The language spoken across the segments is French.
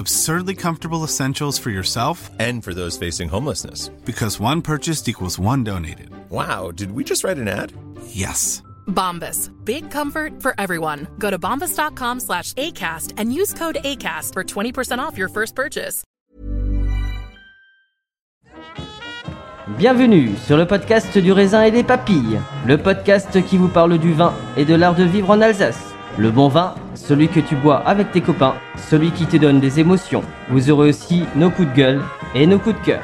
Absurdly comfortable essentials for yourself And for those facing homelessness. because one purchased equals one donated. Wow, did we just write an ad? Yes. Bombas. Big comfort for everyone. Go to bombas.com slash ACAST and use code ACAST for 20% off your first purchase. Bienvenue sur le podcast du raisin et des papilles, le podcast qui vous parle du vin et de l'art de vivre en Alsace. Le bon vin, celui que tu bois avec tes copains, celui qui te donne des émotions. Vous aurez aussi nos coups de gueule et nos coups de cœur.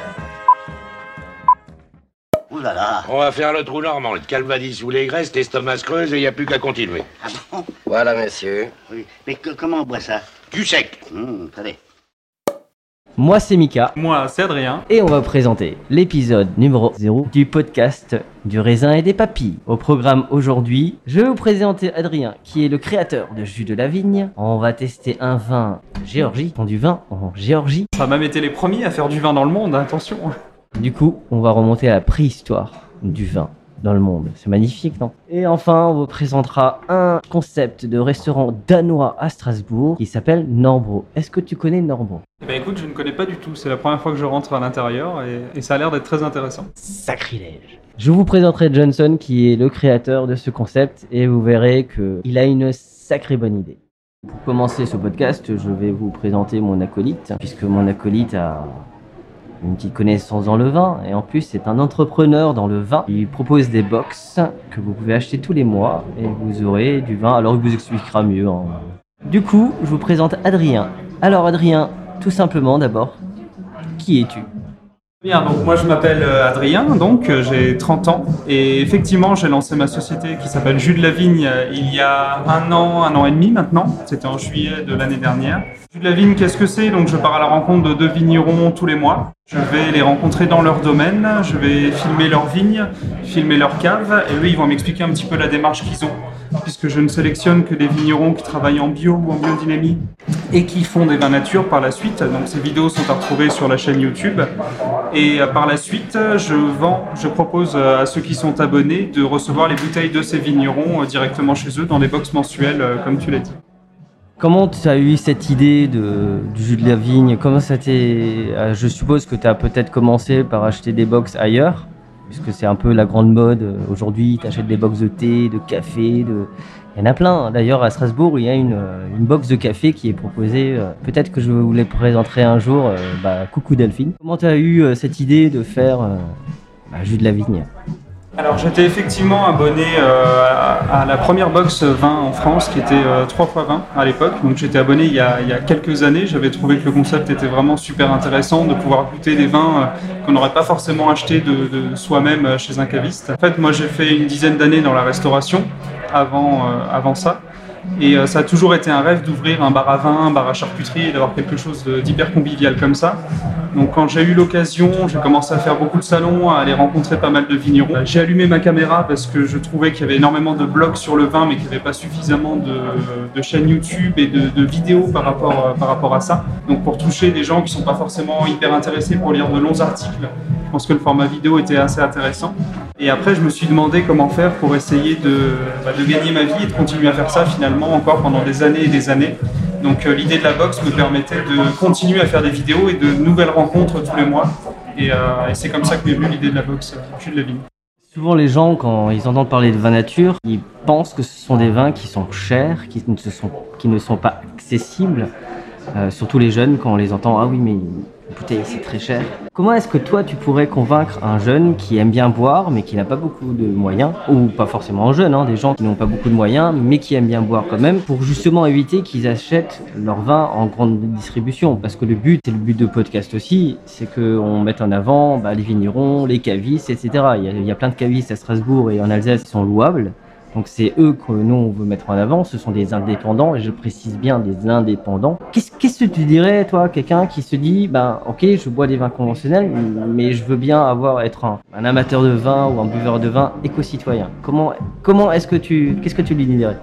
Ouh là là On va faire le trou normand, le calvadis ou les graisses, l'estomac se creuse et il n'y a plus qu'à continuer. Ah bon? Voilà, monsieur. Oui. Mais que- comment on boit ça? Du sec. Hum, Attendez. Moi c'est Mika Moi, c'est Adrien. et on va présenter l'épisode numéro 0 du podcast du raisin et des papilles. Au programme aujourd'hui, je vais vous présenter Adrien qui est le créateur de Jus de la Vigne. On va tester un vin Géorgie, du vin en Géorgie. Ça a même été les premiers à faire du vin dans le monde, attention. Du coup, on va remonter à la préhistoire du vin dans le monde. C'est magnifique, non? Et enfin, on vous présentera un concept de restaurant danois à Strasbourg qui s'appelle Norbro. Est-ce que tu connais Norbro Eh ben écoute, je ne connais pas du tout. C'est la première fois que je rentre à l'intérieur et, et ça a l'air d'être très intéressant. Sacrilège Je vous présenterai Johnson qui est le créateur de ce concept et vous verrez qu'il a une sacrée bonne idée. Pour commencer ce podcast, je vais vous présenter mon acolyte, puisque mon acolyte a une petite connaissance dans le vin, et en plus c'est un entrepreneur dans le vin. Il propose des box que vous pouvez acheter tous les mois, et vous aurez du vin, alors il vous expliquera mieux. hein. Du coup, je vous présente Adrien. Alors Adrien, tout simplement d'abord, qui es-tu? Bien, donc moi je m'appelle euh, Adrien, donc euh, j'ai 30 ans et effectivement j'ai lancé ma société qui s'appelle Jus de la Vigne euh, il y a un an, un an et demi maintenant. C'était en juillet de l'année dernière. Jus de la Vigne, qu'est-ce que c'est? Donc je pars à la rencontre de deux vignerons tous les mois. Je vais les rencontrer dans leur domaine, je vais filmer leurs vignes, filmer leurs caves et eux ils vont m'expliquer un petit peu la démarche qu'ils ont puisque je ne sélectionne que des vignerons qui travaillent en bio ou en biodynamie et qui font des vins nature par la suite. Donc ces vidéos sont à retrouver sur la chaîne YouTube. Et euh, par la suite, je vends, je propose euh, à ceux qui sont abonnés de recevoir les bouteilles de ces vignerons euh, directement chez eux dans des box mensuelles, comme tu l'as dit. Comment tu as eu cette idée de, du jus de la vigne? Comment ça euh, Je suppose que tu as peut-être commencé par acheter des box ailleurs, puisque c'est un peu la grande mode. euh, Aujourd'hui, tu achètes des box de thé, de café, de... il y en a plein. D'ailleurs, à Strasbourg, il y a une, euh, une box de café qui est proposée. Peut-être que je vous les présenterai un jour. bah, coucou Delphine. Comment tu as eu cette idée de faire bah, jus de la vigne? Alors j'étais effectivement abonné euh, à, la première box vin en France qui était euh, 3 x 20 à l'époque. Donc j'étais abonné il y, a, quelques années. J'avais trouvé que le concept était vraiment super intéressant de pouvoir goûter des vins euh, qu'on n'aurait pas forcément acheté de, de soi-même euh, chez un caviste. En fait moi j'ai fait une dizaine d'années dans la restauration avant, avant ça. Et euh, ça a toujours été un rêve d'ouvrir un bar à vin, un bar à charcuterie d'avoir quelque chose d'hyper convivial comme ça. Donc quand j'ai eu l'occasion, j'ai commencé à faire beaucoup de salons, à aller rencontrer pas mal de vignerons. Euh, J'ai allumé ma caméra parce que je trouvais qu'il y avait énormément de blogs sur le vin, mais qu'il n'y avait pas suffisamment de, chaînes YouTube et de, vidéos par rapport, euh, par rapport à ça. Donc pour toucher des gens qui sont pas forcément hyper intéressés pour lire de longs articles, je pense que le format vidéo était assez intéressant. Et après, je me suis demandé comment faire pour essayer de, bah, de gagner ma vie et de continuer à faire ça finalement encore pendant des années et des années. Donc euh, l'idée de la box me permettait de continuer à faire des vidéos et de nouvelles rencontres tous les mois. Et, euh, c'est comme ça que m'est venue l'idée de la box euh, Jules Lavigne. Souvent, les gens, quand ils entendent parler de vin nature, ils pensent que ce sont des vins qui sont chers, qui ne, se sont, qui ne sont pas accessibles. Euh, surtout les jeunes, quand on les entend, ah oui, mais bouteille, c'est très cher. Comment est-ce que toi, tu pourrais convaincre un jeune qui aime bien boire, mais qui n'a pas beaucoup de moyens, ou pas forcément un jeune, hein, des gens qui n'ont pas beaucoup de moyens, mais qui aiment bien boire quand même, pour justement éviter qu'ils achètent leur vin en grande distribution? Parce que le but, et le but de podcast aussi, c'est qu'on mette en avant bah, les vignerons, les cavistes, etc. Il y, a, il y a plein de cavistes à Strasbourg et en Alsace qui sont louables. Donc c'est eux que nous on veut mettre en avant, ce sont des indépendants, et je précise bien des indépendants. Qu'est-ce que tu dirais, toi, quelqu'un qui se dit, ben ok, je bois des vins conventionnels, mais je veux bien avoir être un, amateur de vin ou un buveur de vin éco-citoyen. Comment, comment est-ce que tu, qu'est-ce que tu lui dirais?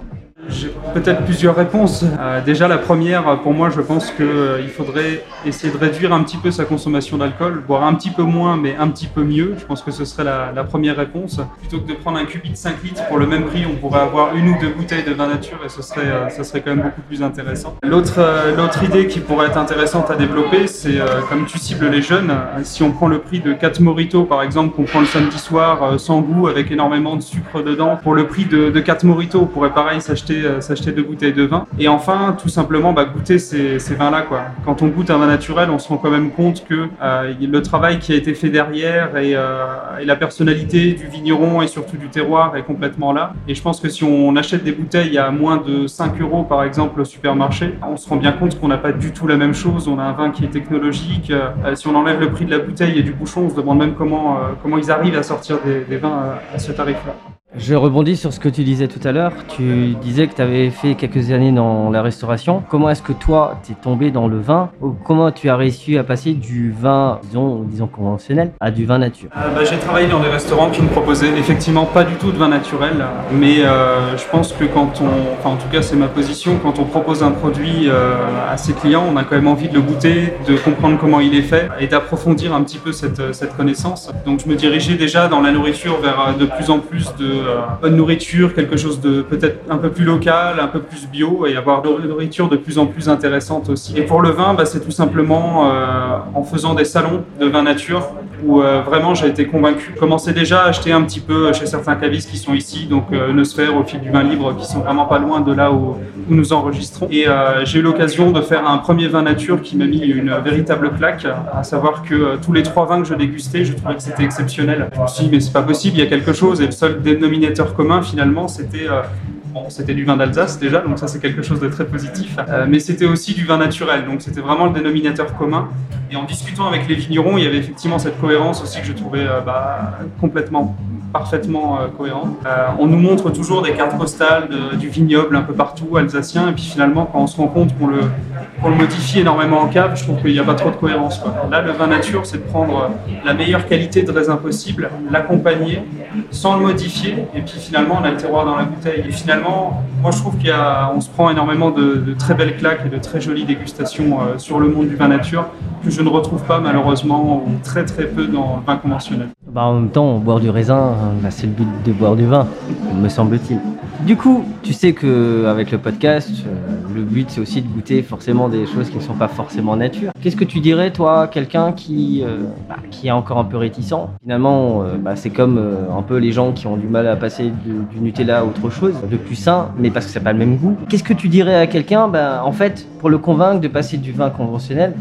Peut-être plusieurs réponses. Euh, déjà, la première, pour moi, je pense qu'il faudrait essayer de réduire un petit peu sa consommation d'alcool, boire un petit peu moins, mais un petit peu mieux. Je pense que ce serait la, première réponse. Plutôt que de prendre un cubi de 5 litres, pour le même prix, on pourrait avoir une ou deux bouteilles de vin nature et ce serait, euh, serait quand même beaucoup plus intéressant. L'autre euh, l'autre idée qui pourrait être intéressante à développer, c'est euh, comme tu cibles les jeunes, euh, si on prend le prix de 4 mojitos, par exemple, qu'on prend le samedi soir, euh, sans goût, avec énormément de sucre dedans, pour le prix de, de 4 mojitos, on pourrait pareil s'acheter euh, s'acheter deux bouteilles de vin. Et enfin, tout simplement, bah, goûter ces, vins-là. quoi. Quand on goûte un vin naturel, on se rend quand même compte que euh, le travail qui a été fait derrière et, euh, et la personnalité du vigneron et surtout du terroir est complètement là. Et je pense que si on achète des bouteilles à moins de 5 euros, par exemple, au supermarché, on se rend bien compte qu'on n'a pas du tout la même chose. On a un vin qui est technologique. Euh, si on enlève le prix de la bouteille et du bouchon, on se demande même comment, ils arrivent à sortir des, vins à, à ce tarif-là. Je rebondis sur ce que tu disais tout à l'heure. Tu disais que tu avais fait quelques années dans la restauration. Comment est-ce que toi, tu es tombé dans le vin? Ou Comment tu as réussi à passer du vin, disons, conventionnel, à du vin nature? Euh, bah, j'ai travaillé dans des restaurants qui me proposaient effectivement pas du tout de vin naturel, mais euh, je pense que quand on, enfin en tout cas c'est ma position, quand on propose un produit euh, à ses clients, on a quand même envie de le goûter, de comprendre comment il est fait et d'approfondir un petit peu cette, cette connaissance. Donc je me dirigeais déjà dans la nourriture vers de plus en plus de bonne nourriture, quelque chose de peut-être un peu plus local, un peu plus bio et avoir de la nourriture de plus en plus intéressante aussi. Et pour le vin, bah, c'est tout simplement euh, en faisant des salons de vin nature où euh, vraiment j'ai été convaincu. Commençais déjà à acheter un petit peu chez certains cavistes qui sont ici, donc euh, au fil du vin libre, qui sont vraiment pas loin de là où, nous enregistrons. Et euh, j'ai eu l'occasion de faire un premier vin nature qui m'a mis une véritable claque, à savoir que euh, tous les trois vins que je dégustais, je trouvais que c'était exceptionnel. Je me suis dit, mais c'est pas possible, il y a quelque chose, et le seul dénominateur commun finalement, c'était euh, c'était du vin d'Alsace déjà, donc ça c'est quelque chose de très positif. Euh, mais c'était aussi du vin naturel, donc c'était vraiment le dénominateur commun. Et en discutant avec les vignerons, il y avait effectivement cette cohérence aussi que je trouvais euh, bah, complètement, parfaitement euh, cohérente. Euh, on nous montre toujours des cartes postales du vignoble un peu partout, alsacien, et puis finalement quand on se rend compte qu'on le, modifie énormément en cave, je trouve qu'il n'y a pas trop de cohérence. Là, le vin nature, c'est de prendre la meilleure qualité de raisin possible, l'accompagner sans le modifier, et puis finalement on a le terroir dans la bouteille. Et finalement, moi je trouve qu'on se prend énormément de, très belles claques et de très jolies dégustations euh, sur le monde du vin nature que je ne retrouve pas malheureusement ou très très peu dans le vin conventionnel. Bah, en même temps, boire du raisin, hein, bah, c'est le but de boire du vin, me semble-t-il. Du coup, tu sais que avec le podcast, euh, le but c'est aussi de goûter forcément des choses qui ne sont pas forcément nature. Qu'est-ce que tu dirais, toi, quelqu'un qui, euh, bah, est encore un peu réticent? Finalement, euh, bah, c'est comme un peu les gens qui ont du mal à passer du Nutella à autre chose, de plus sain, mais parce que n'a pas le même goût. Qu'est-ce que tu dirais à quelqu'un, en fait, pour le convaincre de passer du vin conventionnel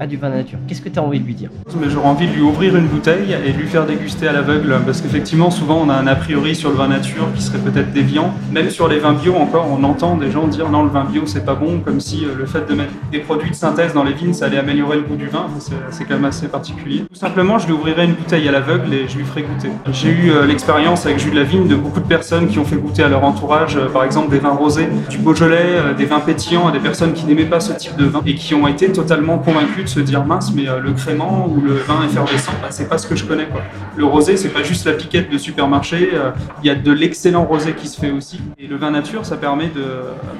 à du vin nature Qu'est-ce que tu as envie de lui dire j'aurais envie de lui ouvrir une bouteille et de lui faire déguster à l'aveugle parce qu'effectivement souvent on a un a priori sur le vin nature qui serait peut-être déviant. Même sur les vins bio encore on entend des gens dire non le vin bio c'est pas bon comme si euh, le fait de mettre des produits de synthèse dans les vignes ça allait améliorer le goût du vin. C'est- C'est quand même assez particulier. Tout simplement je lui ouvrirai une bouteille à l'aveugle et je lui ferai goûter. J'ai eu euh, l'expérience avec Jules Lavigne de beaucoup de personnes qui ont fait goûter à leur entourage euh, par exemple des vins rosés, du Beaujolais, euh, des vins pétillants à des personnes qui n'aimaient pas ce type de vin et qui ont été totalement convaincus de se dire mince mais euh, le crément ou le vin effervescent bah, c'est pas ce que je connais. Le rosé c'est pas juste la piquette de supermarché, euh, il y a de l'excellent rosé qui se fait aussi et le vin nature ça permet de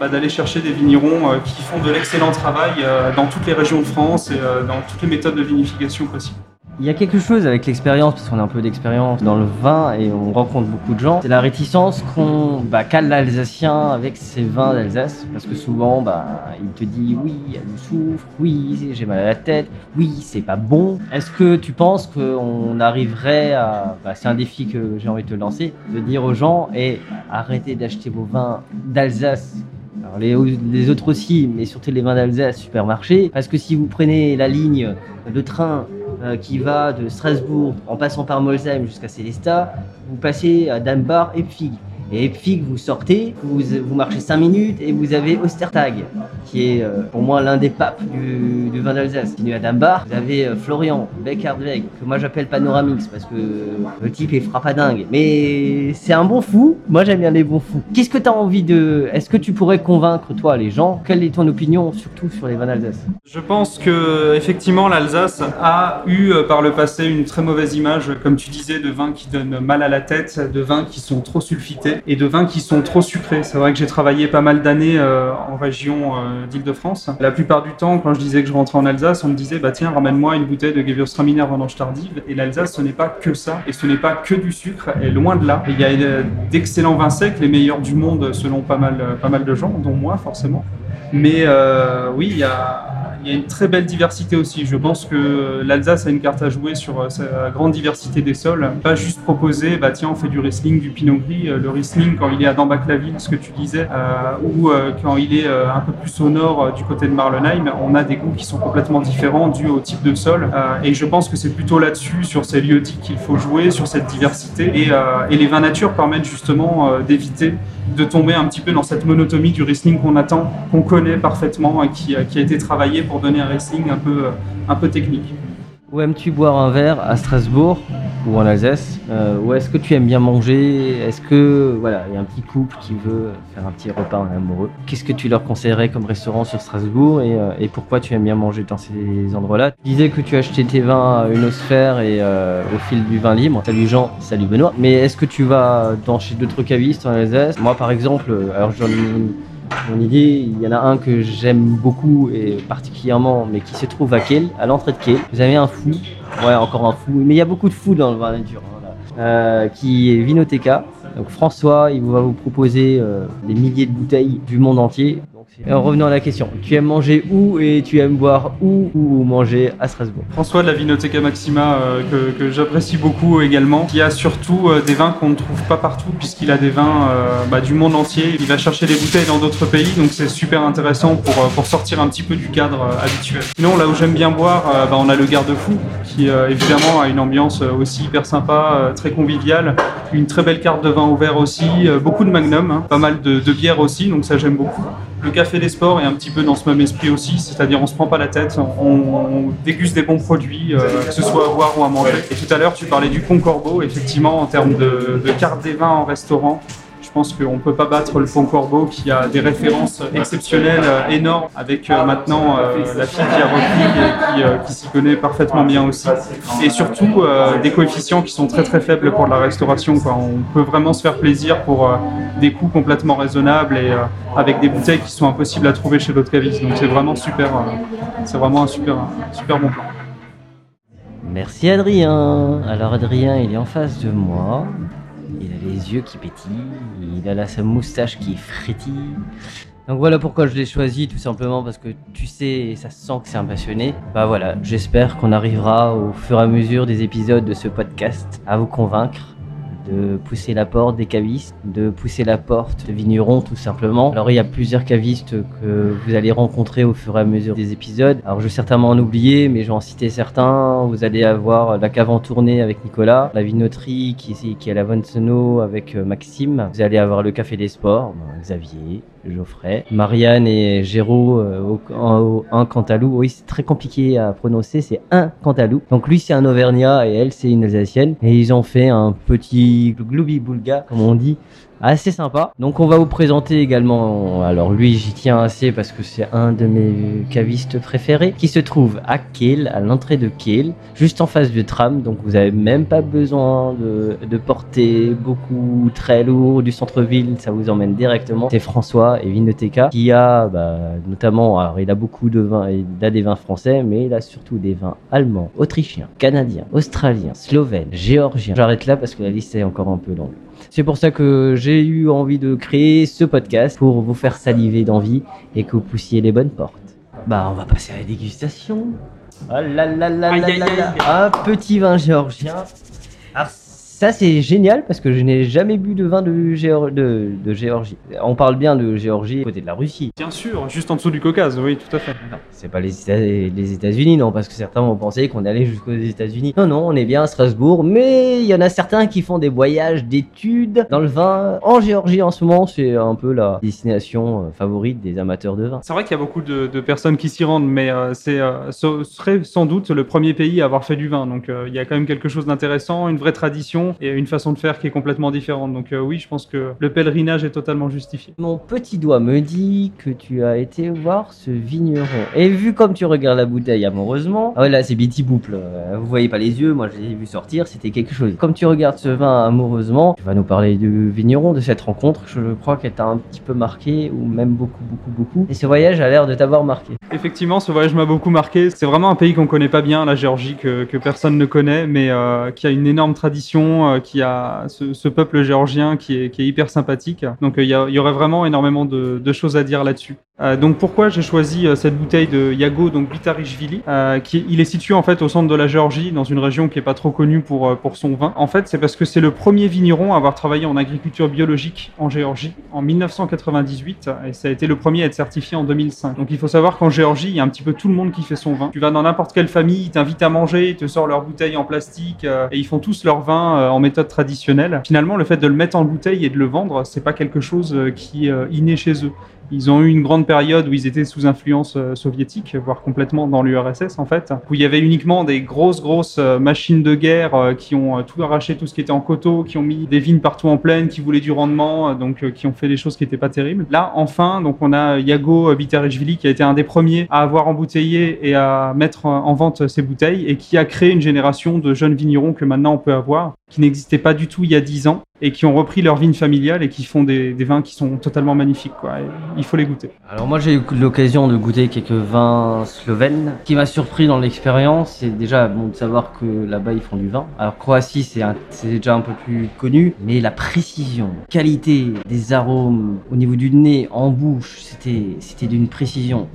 bah, d'aller chercher des vignerons euh, qui font de l'excellent travail dans toutes les régions de France et dans toutes les méthodes de vinification possibles. Il y a quelque chose avec l'expérience, parce qu'on a un peu d'expérience dans le vin et on rencontre beaucoup de gens. C'est la réticence qu'on bah, qu'a l'Alsacien avec ses vins d'Alsace, parce que souvent, bah, il te dit oui, il y a du soufre, oui, j'ai mal à la tête, oui, c'est pas bon. Est-ce que tu penses qu'on arriverait à, bah, c'est un défi que j'ai envie de te lancer, de dire aux gens, et arrêtez d'acheter vos vins d'Alsace les, autres aussi, mais surtout les vins d'Alsace supermarché. Parce que si vous prenez la ligne de train euh, qui va de Strasbourg en passant par Molsheim jusqu'à Célestat, vous passez à Danbar et Pfig. Et Pfig, vous sortez, vous, marchez 5 minutes et vous avez Ostertag, qui est euh, pour moi l'un des papes du, vin d'Alsace. Continue à Dambar, vous avez euh, Florian Beckardweg, que moi j'appelle Panoramix parce que le type est frappadingue. Mais c'est un bon fou, moi j'aime bien les bons fous. Qu'est-ce que tu as envie de. Est-ce que tu pourrais convaincre toi les gens? Quelle est ton opinion surtout sur les vins d'Alsace? Je pense que effectivement l'Alsace a eu euh, par le passé une très mauvaise image, comme tu disais, de vins qui donnent mal à la tête, de vins qui sont trop sulfités et de vins qui sont trop sucrés. C'est vrai que j'ai travaillé pas mal d'années euh, en région euh, d'Île-de-France. La plupart du temps, quand je disais que je rentrais en Alsace, on me disait bah tiens, ramène-moi une bouteille de Gewürztraminer vendange tardive. Et l'Alsace, ce n'est pas que ça, et ce n'est pas que du sucre, et loin de là. Il y a euh, d'excellents vins secs, les meilleurs du monde selon pas mal, pas mal de gens, dont moi forcément. Mais oui, il y a il y a une très belle diversité aussi. Je pense que l'Alsace a une carte à jouer sur sa grande diversité des sols. Pas juste proposer, bah tiens, on fait du Riesling, du Pinot Gris. Le Riesling, quand il est à Dambach-la-Ville, ce que tu disais, euh, ou euh, quand il est euh, un peu plus au nord du côté de Marlenheim, on a des goûts qui sont complètement différents dus au type de sol. et je pense que c'est plutôt là-dessus, sur ces lieux dits, qu'il faut jouer, sur cette diversité. Et, les vins nature permettent justement d'éviter de tomber un petit peu dans cette monotomie du Riesling qu'on attend, qu'on connaît parfaitement et qui, a été travaillé donner un un peu, un peu technique. Où aimes-tu boire un verre à Strasbourg ou en Alsace euh, Ou est-ce que tu aimes bien manger? Est-ce que voilà, il y a un petit couple qui veut faire un petit repas amoureux? Qu'est-ce que tu leur conseillerais comme restaurant sur Strasbourg et, euh, et pourquoi tu aimes bien manger dans ces endroits-là? Tu disais que tu achetais tes vins à une osphère et euh, au fil du vin libre. Salut Jean, salut Benoît. Mais est-ce que tu vas dans chez d'autres cavistes en Alsace? Moi par exemple, alors j'en mon idée, il y en a un que j'aime beaucoup et particulièrement, mais qui se trouve à Kiel, à l'entrée de Kiel. Vous avez un fou, ouais, encore un fou, mais il y a beaucoup de fous dans le vin nature, hein, qui est Vinoteca. Donc François, il va vous proposer euh, des milliers de bouteilles du monde entier. En revenant à la question, tu aimes manger où et tu aimes boire où ou manger à Strasbourg? François de la Vinoteca Maxima, euh, que, que j'apprécie beaucoup également, qui a surtout euh, des vins qu'on ne trouve pas partout, puisqu'il a des vins euh, bah, du monde entier. Il va chercher des bouteilles dans d'autres pays, donc c'est super intéressant pour, pour sortir un petit peu du cadre habituel. Sinon, là où j'aime bien boire, bah, on a le Garde-Fou, qui évidemment a une ambiance aussi hyper sympa, très conviviale, une très belle carte de vin ouvert aussi, beaucoup de Magnum, hein, pas mal de, de bière aussi, donc ça j'aime beaucoup. Le café des sports est un petit peu dans ce même esprit aussi, c'est-à-dire on se prend pas la tête, on, déguste des bons produits, euh, que ce soit à boire ou à manger. Et tout à l'heure, tu parlais du Concorbeau, effectivement, en termes de carte des vins en restaurant. Je pense qu'on ne peut pas battre le Pont Corbeau qui a des références exceptionnelles, euh, énormes, avec euh, maintenant euh, la fille qui a repris et qui, s'y connaît parfaitement bien aussi. Et surtout des coefficients qui sont très très faibles pour la restauration. On peut vraiment se faire plaisir pour des coûts complètement raisonnables et avec des bouteilles qui sont impossibles à trouver chez d'autres cavistes. Donc c'est vraiment super, c'est vraiment un super, super bon plan. Merci Adrien. Alors Adrien, il est en face de moi. Les yeux qui pétillent, il a là sa moustache qui frétille. Donc voilà pourquoi je l'ai choisi, tout simplement parce que tu sais et ça se sent que c'est un passionné. Bah voilà, j'espère qu'on arrivera au fur et à mesure des épisodes de ce podcast à vous convaincre de pousser la porte des cavistes, de pousser la porte de vignerons tout simplement. Alors il y a plusieurs cavistes que vous allez rencontrer au fur et à mesure des épisodes. Alors je vais certainement en oublier, mais je vais en citer certains. Vous allez avoir la cave en tournée avec Nicolas, la vinoterie qui, qui est à la Vonsono avec euh, Maxime. Vous allez avoir le café des sports, Xavier, Geoffrey, Marianne et Géraud euh, au, un Cantalou. Oui, c'est très compliqué à prononcer, c'est un Cantalou. Donc lui c'est un Auvergnat et elle c'est une Alsacienne. Et ils ont fait un petit gloubi boulga, comme on dit, assez sympa. Donc on va vous présenter également, alors lui j'y tiens assez parce que c'est un de mes cavistes préférés, qui se trouve à Kiel, à l'entrée de Kiel, juste en face du tram. Donc vous avez même pas besoin de, porter beaucoup très lourd du centre-ville, ça vous emmène directement. C'est François et Vinoteca qui a bah, notamment, alors il a beaucoup de vins, il a des vins français, mais il a surtout des vins allemands, autrichiens, canadiens, australiens, slovènes, géorgiens. J'arrête là parce que la liste est encore un peu longue. C'est pour ça que j'ai eu envie de créer ce podcast pour vous faire saliver d'envie et que vous poussiez les bonnes portes. Bah, on va passer à la dégustation. Oh là là là là là là. Un petit vin géorgien. Ça, c'est génial parce que je n'ai jamais bu de vin de, Géor- de, de Géorgie. On parle bien de Géorgie côté de la Russie. Bien sûr, juste en dessous du Caucase, oui, tout à fait. C'est pas les, Éta- les États-Unis, non, parce que certains vont penser qu'on est allé jusqu'aux États-Unis. Non, non, on est bien à Strasbourg, mais il y en a certains qui font des voyages d'études dans le vin. En Géorgie, en ce moment, c'est un peu la destination euh, favorite des amateurs de vin. C'est vrai qu'il y a beaucoup de, de personnes qui s'y rendent, mais euh, c'est euh, ce serait sans doute le premier pays à avoir fait du vin. Donc euh, il y a quand même quelque chose d'intéressant, une vraie tradition et une façon de faire qui est complètement différente. Donc euh, oui, je pense que le pèlerinage est totalement justifié. Mon petit doigt me dit que tu as été voir ce vigneron. Et vu comme tu regardes la bouteille amoureusement, ah ouais là c'est Betty Bouple. Euh, Vous voyez pas les yeux, moi je l'ai vu sortir, c'était quelque chose. Comme tu regardes ce vin amoureusement, tu vas nous parler du vigneron, de cette rencontre. Je crois qu'elle t'a un petit peu marqué, ou même beaucoup, beaucoup, beaucoup. Et ce voyage a l'air de t'avoir marqué. Effectivement, ce voyage m'a beaucoup marqué. C'est vraiment un pays qu'on connaît pas bien, la Géorgie, que, que personne ne connaît, mais euh, qui a une énorme tradition, euh, qui a ce, peuple géorgien qui est, hyper sympathique. Donc euh, il y, aurait vraiment énormément de, choses à dire là-dessus. Euh, donc pourquoi j'ai choisi cette bouteille de Yago, donc Bitarishvili, qui il est situé en fait au centre de la Géorgie, dans une région qui est pas trop connue pour pour son vin. En fait, c'est parce que c'est le premier vigneron à avoir travaillé en agriculture biologique en Géorgie en 1998 et ça a été le premier à être certifié en 2005. Donc il faut savoir qu'en Géorgie, il y a un petit peu tout le monde qui fait son vin. Tu vas dans n'importe quelle famille, ils t'invitent à manger, ils te sortent leur bouteille en plastique et ils font tous leur vin en méthode traditionnelle. Finalement, le fait de le mettre en bouteille et de le vendre, c'est pas quelque chose euh, qui est euh, inné chez eux. Ils ont eu une grande période où ils étaient sous influence euh, soviétique, voire complètement dans l'URSS en fait, où il y avait uniquement des grosses grosses euh, machines de guerre euh, qui ont euh, tout arraché, tout ce qui était en coteaux, qui ont mis des vignes partout en plaine, qui voulaient du rendement, euh, donc euh, qui ont fait des choses qui n'étaient pas terribles. Là, enfin, donc on a Yago Bitarishvili qui a été un des premiers à avoir embouteillé et à mettre euh, en vente ses bouteilles et qui a créé une génération de jeunes vignerons que maintenant on peut avoir, qui n'existaient pas du tout il y a 10 ans et qui ont repris leur vigne familiale et qui font des, vins qui sont totalement magnifiques. Quoi. Il faut les goûter. Alors moi j'ai eu l'occasion de goûter quelques vins slovènes. Ce qui m'a surpris dans l'expérience, c'est déjà bon de savoir que là-bas ils font du vin. Alors Croatie c'est déjà un peu plus connu, mais la précision, qualité des arômes au niveau du nez, en bouche, c'était d'une précision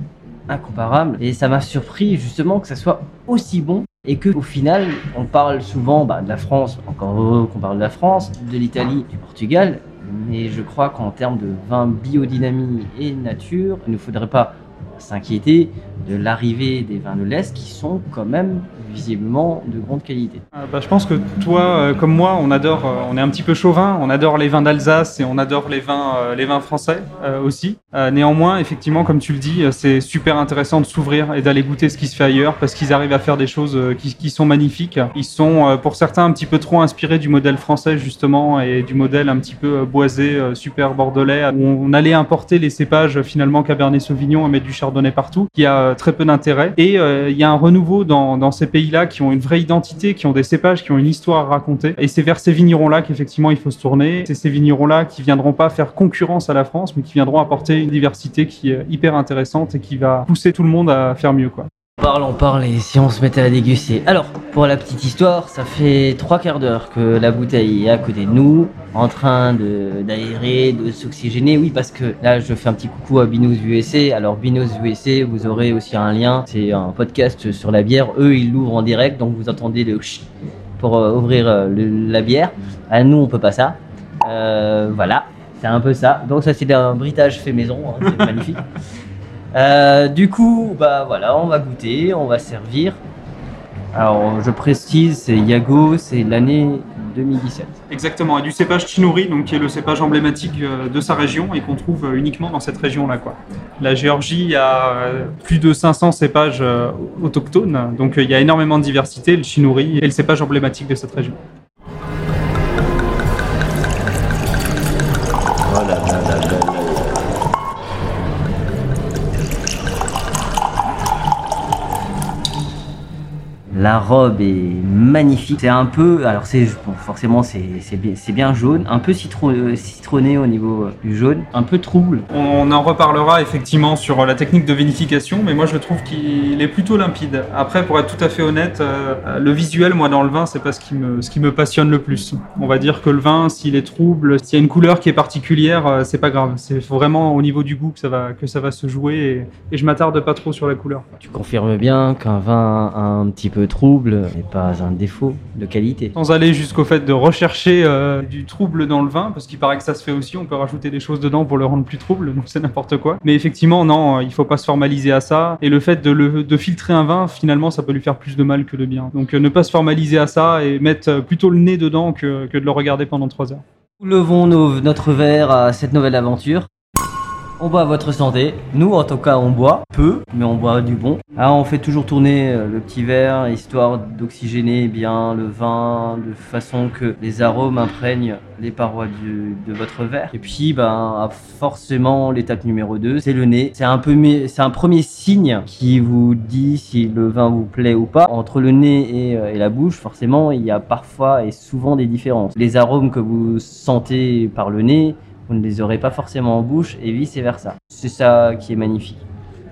incomparable. Et ça m'a surpris justement que ça soit aussi bon et que au final on parle souvent bah, de la France, encore qu'on parle de la France, de l'Italie, du Portugal, mais je crois qu'en termes de vin biodynamie et nature, il ne faudrait pas s'inquiéter de l'arrivée des vins de l'Est qui sont quand même visiblement de grande qualité. Euh, bah, je pense que toi, euh, comme moi, on adore, euh, on est un petit peu chauvin, on adore les vins d'Alsace et on adore les vins, les vins français aussi. Néanmoins, effectivement, comme tu le dis, c'est super intéressant de s'ouvrir et d'aller goûter ce qui se fait ailleurs parce qu'ils arrivent à faire des choses qui, sont magnifiques. Ils sont, pour certains, un petit peu trop inspirés du modèle français justement et du modèle un petit peu boisé, super bordelais, où on allait importer les cépages finalement Cabernet Sauvignon et mettre du Chardonnay partout, qui a très peu d'intérêt. Et euh, il y a un renouveau dans, dans ces pays-là qui ont une vraie identité, qui ont des cépages, qui ont une histoire à raconter. Et c'est vers ces vignerons-là qu'effectivement il faut se tourner. C'est ces vignerons-là qui viendront pas faire concurrence à la France, mais qui viendront apporter une diversité qui est hyper intéressante et qui va pousser tout le monde à faire mieux, quoi. On parle, on parle et si on se mettait à déguster. Alors, pour la petite histoire, ça fait trois quarts d'heure que la bouteille est à côté de nous, en train de d'aérer, de s'oxygéner. Oui, parce que là, je fais un petit coucou à Binous USA. Alors, Binous USA, vous aurez aussi un lien. C'est un podcast sur la bière. Eux, ils l'ouvrent en direct, donc vous entendez le pour euh, ouvrir euh, le- la bière. À nous, on peut pas ça. Euh, voilà, c'est un peu ça. Donc ça, c'est un britage fait maison. hein, c'est magnifique. Euh, du coup, bah voilà, on va goûter, on va servir. Alors, je précise, c'est Yago, c'est l'année 2017. Exactement, et du cépage Chinouri, donc qui est le cépage emblématique euh, de sa région et qu'on trouve euh, uniquement dans cette région-là. Quoi. La Géorgie a plus de 500 cépages autochtones, donc il y a énormément de diversité. Le Chinouri est le cépage emblématique de cette région. La robe est magnifique. C'est un peu, alors c'est bon, forcément c'est c'est bien, bien jaune, un peu citron, euh, citronné au niveau euh, du jaune, un peu trouble. On, en reparlera effectivement sur la technique de vinification, mais moi je trouve qu'il est plutôt limpide. Après, pour être tout à fait honnête, euh, le visuel, moi dans le vin, c'est pas ce qui, me, ce qui me passionne le plus. On va dire que le vin, s'il est trouble, s'il y a une couleur qui est particulière, euh, c'est pas grave. C'est vraiment au niveau du goût que ça va, que ça va se jouer et, et je m'attarde pas trop sur la couleur. Tu confirmes bien qu'un vin un petit peu trouble n'est pas un défaut de qualité. Sans aller jusqu'au fait de rechercher euh, du trouble dans le vin, parce qu'il paraît que ça se fait aussi, on peut rajouter des choses dedans pour le rendre plus trouble, donc c'est n'importe quoi. Mais effectivement, non, il faut pas se formaliser à ça. Et le fait de, le, de filtrer un vin, finalement, ça peut lui faire plus de mal que de bien. Donc euh, ne pas se formaliser à ça et mettre euh, plutôt le nez dedans que, que de le regarder pendant trois heures. Nous levons nos- notre verre à cette nouvelle aventure? On boit à votre santé. Nous, en tout cas, on boit peu, mais on boit du bon. Ah, on fait toujours tourner euh, le petit verre, histoire d'oxygéner bien le vin, de façon que les arômes imprègnent les parois de votre verre. Et puis, ben, forcément, l'étape numéro 2, c'est le nez. C'est un, un premier signe qui vous dit si le vin vous plaît ou pas. Entre le nez euh, et la bouche, forcément, il y a parfois et souvent des différences. Les arômes que vous sentez par le nez, vous ne les aurez pas forcément en bouche et vice versa. C'est ça qui est magnifique.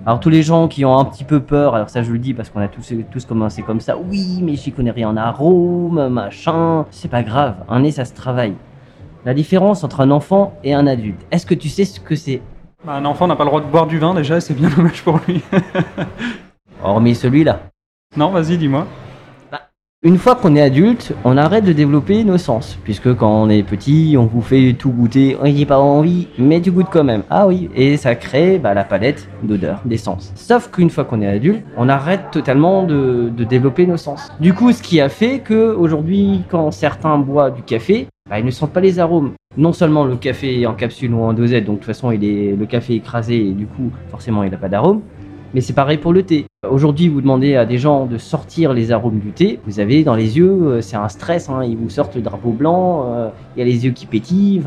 Alors tous les gens qui ont un petit peu peur, alors ça je le dis parce qu'on a tous, tous commencé comme ça, oui mais j'y connais rien en arôme, machin, c'est pas grave, un nez ça se travaille. La différence entre un enfant et un adulte, est-ce que tu sais ce que c'est? Bah, un enfant n'a pas le droit de boire du vin déjà, c'est bien dommage pour lui. Hormis celui-là. non, vas-y, dis-moi. Une fois qu'on est adulte, on arrête de développer nos sens. Puisque quand on est petit, on vous fait tout goûter, on n'y a pas envie, mais tu goûtes quand même. Ah oui, et ça crée bah, la palette d'odeur, des. Sauf qu'une fois qu'on est adulte, on arrête totalement de, développer nos sens. Du coup, ce qui a fait que aujourd'hui, quand certains boivent du café, bah, ils ne sentent pas les arômes. Non seulement le café est en capsule ou en dosette, donc de toute façon, le café est écrasé et du coup, forcément, il n'a pas d'arôme. Mais c'est pareil pour le thé. Aujourd'hui, vous demandez à des gens de sortir les arômes du thé. Vous avez dans les yeux, euh, c'est un stress. hein, ils vous sortent le drapeau blanc. euh, Il y a les yeux qui pétillent.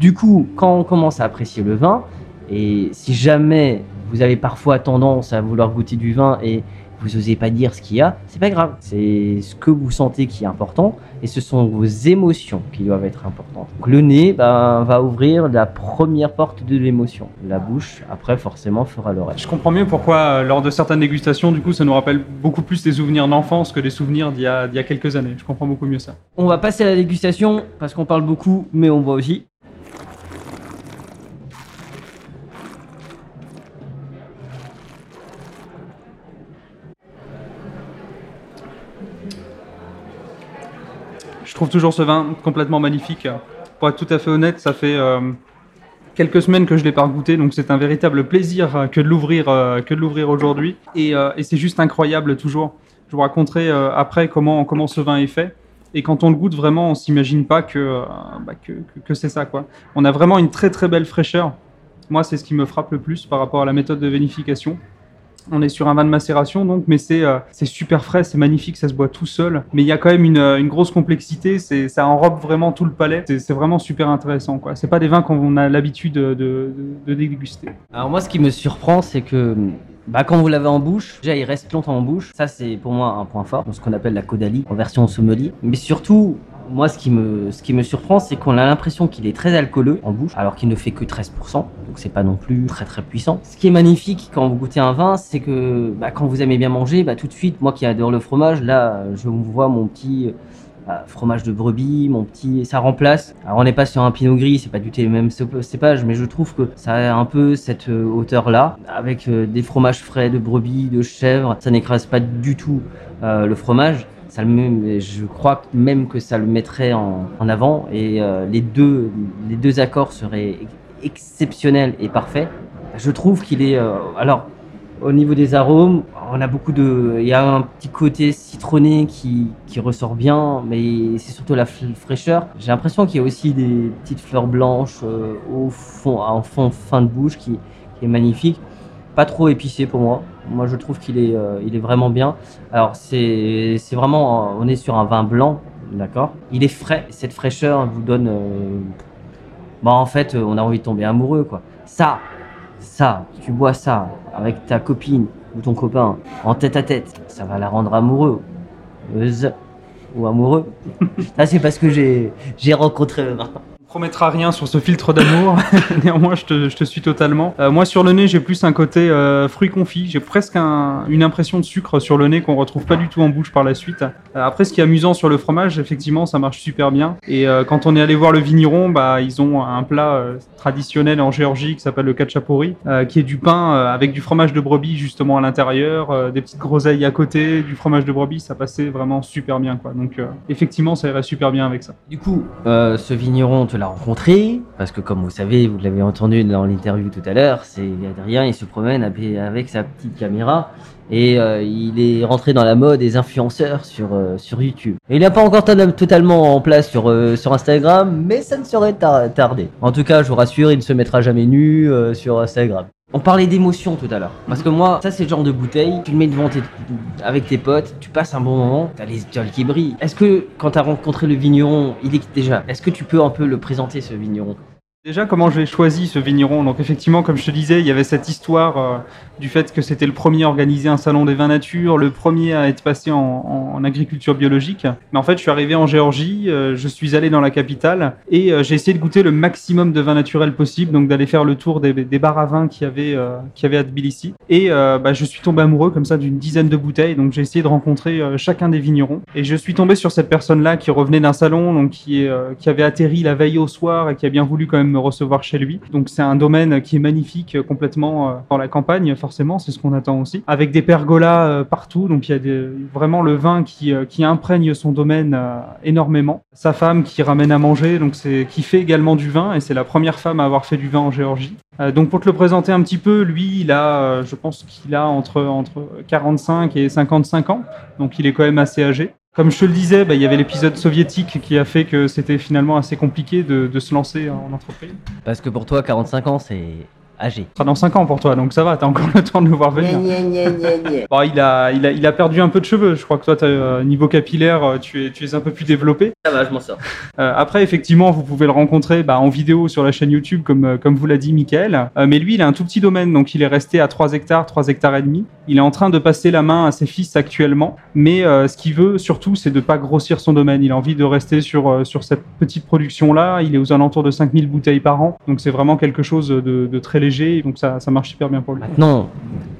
Du coup, quand on commence à apprécier le vin, et si jamais vous avez parfois tendance à vouloir goûter du vin et vous osez pas dire ce qu'il y a, c'est pas grave. C'est ce que vous sentez qui est important et ce sont vos émotions qui doivent être importantes. Donc, le nez ben, va ouvrir la première porte de l'émotion. La bouche, après, forcément, fera le reste. Je comprends mieux pourquoi, euh, lors de certaines dégustations, du coup, ça nous rappelle beaucoup plus des souvenirs d'enfance que des souvenirs d'il y, a- d'il y a quelques années. Je comprends beaucoup mieux ça. On va passer à la dégustation parce qu'on parle beaucoup, mais on boit aussi. Trouve toujours ce vin complètement magnifique. Pour être tout à fait honnête, ça fait euh, quelques semaines que je l'ai pas goûté, donc c'est un véritable plaisir euh, que de l'ouvrir, euh, que de l'ouvrir aujourd'hui. Et, c'est juste incroyable toujours. Je vous raconterai après comment ce vin est fait. Et quand on le goûte vraiment, on s'imagine pas que, bah, que, que c'est ça quoi. On a vraiment une très très belle fraîcheur. Moi, c'est ce qui me frappe le plus par rapport à la méthode de vinification. On est sur un vin de macération, donc, mais c'est euh, c'est super frais, c'est magnifique, ça se boit tout seul. Mais il y a quand même une, euh, grosse complexité, ça enrobe vraiment tout le palais. C'est- vraiment super intéressant, quoi. C'est pas des vins qu'on a l'habitude de, de, de déguster. Alors moi, ce qui me surprend, c'est que bah, quand vous l'avez en bouche, déjà il reste longtemps en bouche. Ça, c'est pour moi un point fort, ce qu'on appelle la caudalie en version sommelier. Mais surtout, moi, ce qui me, surprend, c'est qu'on a l'impression qu'il est très alcooleux en bouche, alors qu'il ne fait que 13%. Donc c'est pas non plus très très puissant. Ce qui est magnifique quand vous goûtez un vin, c'est que bah, quand vous aimez bien manger, bah, tout de suite, moi qui adore le fromage, là, je vois mon petit euh, fromage de brebis, mon petit, ça remplace. Alors on n'est pas sur un pinot gris, c'est pas du tout les mêmes cép- cépages, mais je trouve que ça a un peu cette euh, hauteur-là, avec euh, des fromages frais de brebis, de chèvre. Ça n'écrase pas du tout le fromage. Ça le je crois même que ça le mettrait en, en avant et euh, les deux, les deux accords seraient exceptionnels et parfaits. Je trouve qu'il est, euh, alors au niveau des arômes, on a beaucoup de. Il y a un petit côté citronné qui, qui ressort bien, mais c'est surtout la fraîcheur. J'ai l'impression qu'il y a aussi des petites fleurs blanches euh, au fond, en fond, fin de bouche qui est magnifique. Pas trop épicé pour moi. Moi, je trouve qu'il est, euh, il est vraiment bien. Alors, c'est c'est vraiment. euh, On est sur un vin blanc, d'accord? Il est frais. Cette fraîcheur vous donne. euh, Bah, en fait, on a envie de tomber amoureux, quoi. Ça, ça, tu bois ça avec ta copine ou ton copain en tête à tête, ça va la rendre amoureux. Ou amoureux. Ça, c'est parce que j'ai j'ai rencontré le vin. Promettra rien sur ce filtre d'amour. Néanmoins, je te, je te suis totalement. Euh, moi, sur le nez, j'ai plus un côté euh, fruit confit. J'ai presque un- une impression de sucre sur le nez qu'on retrouve pas du tout en bouche par la suite. Euh, après, ce qui est amusant sur le fromage, effectivement, ça marche super bien. Et quand on est allé voir le vigneron, bah, ils ont un plat traditionnel en Géorgie qui s'appelle le kachapori, qui est du pain avec du fromage de brebis justement à l'intérieur, des petites groseilles à côté, du fromage de brebis. Ça passait vraiment super bien, quoi. Donc, effectivement, ça irait super bien avec ça. Du coup, ce vigneron, tu l'as rencontré, parce que comme vous savez, vous l'avez entendu dans l'interview tout à l'heure, c'est Adrien, il se promène avec, sa petite caméra et euh, il est rentré dans la mode des influenceurs sur, euh, sur YouTube. Et il n'est pas encore to- totalement en place sur, euh, sur Instagram, mais ça ne saurait tar- tarder. En tout cas, je vous rassure, il ne se mettra jamais nu sur Instagram. On parlait d'émotion tout à l'heure. Parce que moi, ça c'est le genre de bouteille, tu le mets devant tes, avec tes potes, tu passes un bon moment, t'as les étoiles qui brillent. Est-ce que quand t'as rencontré le vigneron, il est déjà, est-ce que tu peux un peu le présenter ce vigneron? Déjà, comment j'ai choisi ce vigneron? Donc effectivement, comme je te disais, il y avait cette histoire euh, du fait que c'était le premier à organiser un salon des vins nature, le premier à être passé en, agriculture biologique. Mais en fait, je suis arrivé en Géorgie, euh, je suis allé dans la capitale et euh, j'ai essayé de goûter le maximum de vins naturels possible, donc d'aller faire le tour des, des bars à vin qu'il y avait, avait à Tbilissi. Et bah, je suis tombé amoureux comme ça d'une dizaine de bouteilles, donc j'ai essayé de rencontrer chacun des vignerons. Et je suis tombé sur cette personne-là qui revenait d'un salon, donc qui, qui avait atterri la veille au soir et qui a bien voulu quand même recevoir chez lui. Donc c'est un domaine qui est magnifique, euh, complètement euh, dans la campagne, forcément, c'est ce qu'on attend aussi. Avec des pergolas euh, partout, donc il y a vraiment le vin qui, qui imprègne son domaine énormément. Sa femme qui ramène à manger, donc c'est qui fait également du vin et c'est la première femme à avoir fait du vin en Géorgie. Donc pour te le présenter un petit peu, lui, il a, je pense qu'il a entre, entre 45 et 55 ans, donc il est quand même assez âgé. Comme je te le disais, bah, il y avait l'épisode soviétique qui a fait que c'était finalement assez compliqué de, de se lancer en entreprise. Parce que pour toi, 45 ans, c'est âgé. Ce sera dans 5 ans pour toi, donc ça va, t'as encore le temps de le voir venir. Bon, il, a, il, a, il a perdu un peu de cheveux, je crois que toi, euh, niveau capillaire, euh, tu es, tu es un peu plus développé. Ça va, je m'en sors. Euh, après, effectivement, vous pouvez le rencontrer bah, en vidéo sur la chaîne YouTube, comme, comme vous l'a dit Michael. Euh, mais lui, il a un tout petit domaine, donc il est resté à 3 hectares, 3 hectares et demi. Il est en train de passer la main à ses fils actuellement. Mais euh, ce qu'il veut surtout, c'est de pas grossir son domaine. Il a envie de rester sur, euh, sur cette petite production-là. Il est aux alentours de 5000 bouteilles par an. Donc c'est vraiment quelque chose de, de très léger. Donc ça, marche super bien pour lui. Maintenant